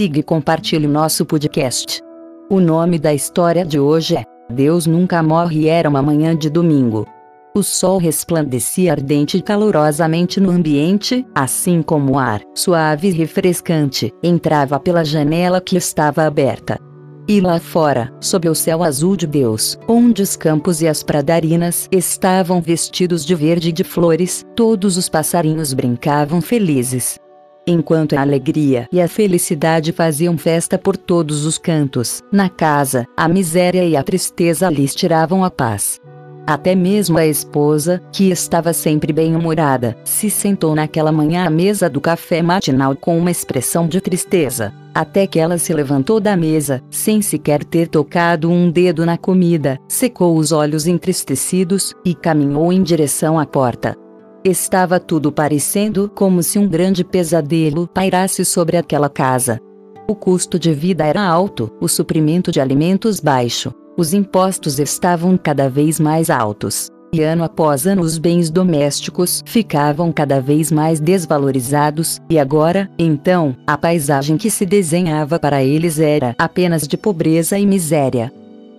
siga e compartilhe nosso podcast. O nome da história de hoje é Deus Nunca Morre era uma manhã de domingo. O sol resplandecia ardente e calorosamente no ambiente, assim como o ar, suave e refrescante, entrava pela janela que estava aberta. E lá fora, sob o céu azul de Deus, onde os campos e as pradarinas estavam vestidos de verde e de flores, todos os passarinhos brincavam felizes. Enquanto a alegria e a felicidade faziam festa por todos os cantos, na casa, a miséria e a tristeza lhes tiravam a paz. Até mesmo a esposa, que estava sempre bem-humorada, se sentou naquela manhã à mesa do café matinal com uma expressão de tristeza. Até que ela se levantou da mesa, sem sequer ter tocado um dedo na comida, secou os olhos entristecidos e caminhou em direção à porta. Estava tudo parecendo como se um grande pesadelo pairasse sobre aquela casa. O custo de vida era alto, o suprimento de alimentos baixo, os impostos estavam cada vez mais altos. E ano após ano os bens domésticos ficavam cada vez mais desvalorizados, e agora, então, a paisagem que se desenhava para eles era apenas de pobreza e miséria.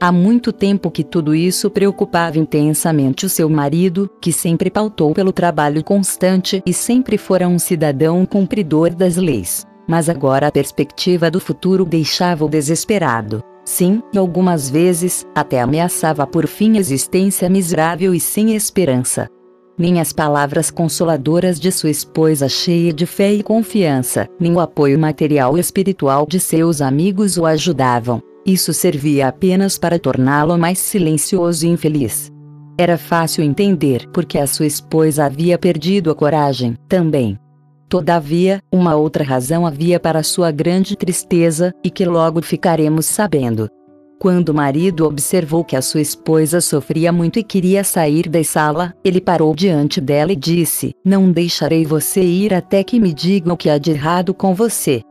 Há muito tempo que tudo isso preocupava intensamente o seu marido, que sempre pautou pelo trabalho constante e sempre fora um cidadão cumpridor das leis. Mas agora a perspectiva do futuro deixava-o desesperado. Sim, e algumas vezes, até ameaçava por fim existência miserável e sem esperança. Nem as palavras consoladoras de sua esposa cheia de fé e confiança, nem o apoio material e espiritual de seus amigos o ajudavam. Isso servia apenas para torná-lo mais silencioso e infeliz. Era fácil entender porque a sua esposa havia perdido a coragem, também. Todavia, uma outra razão havia para sua grande tristeza, e que logo ficaremos sabendo. Quando o marido observou que a sua esposa sofria muito e queria sair da sala, ele parou diante dela e disse: Não deixarei você ir até que me digam o que há de errado com você.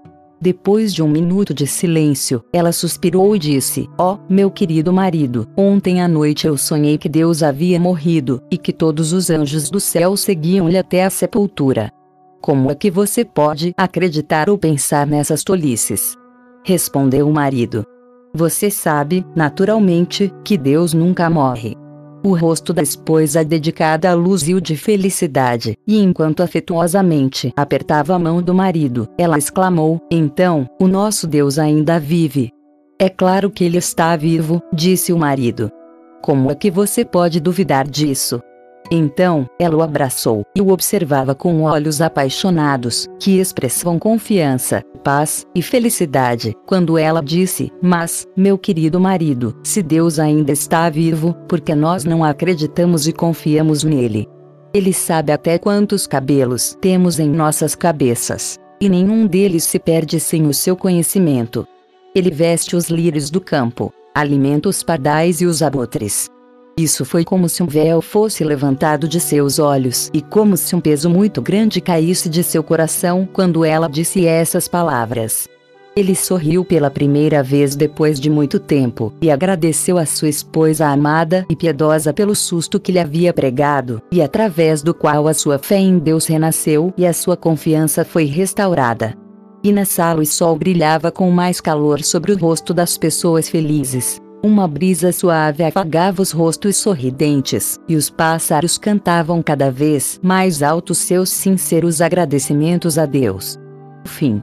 Depois de um minuto de silêncio, ela suspirou e disse: Ó, oh, meu querido marido, ontem à noite eu sonhei que Deus havia morrido, e que todos os anjos do céu seguiam-lhe até a sepultura. Como é que você pode acreditar ou pensar nessas tolices? Respondeu o marido. Você sabe, naturalmente, que Deus nunca morre. O rosto da esposa dedicada luziu de felicidade, e enquanto afetuosamente apertava a mão do marido, ela exclamou: Então, o nosso Deus ainda vive. É claro que ele está vivo, disse o marido. Como é que você pode duvidar disso? Então, ela o abraçou e o observava com olhos apaixonados, que expressavam confiança, paz e felicidade, quando ela disse: Mas, meu querido marido, se Deus ainda está vivo, porque nós não acreditamos e confiamos nele? Ele sabe até quantos cabelos temos em nossas cabeças, e nenhum deles se perde sem o seu conhecimento. Ele veste os lírios do campo, alimenta os pardais e os abutres isso foi como se um véu fosse levantado de seus olhos e como se um peso muito grande caísse de seu coração quando ela disse essas palavras. Ele sorriu pela primeira vez depois de muito tempo e agradeceu a sua esposa amada e piedosa pelo susto que lhe havia pregado, e através do qual a sua fé em Deus renasceu e a sua confiança foi restaurada. E na sala o sol brilhava com mais calor sobre o rosto das pessoas felizes. Uma brisa suave afagava os rostos sorridentes, e os pássaros cantavam cada vez mais alto seus sinceros agradecimentos a Deus. Fim.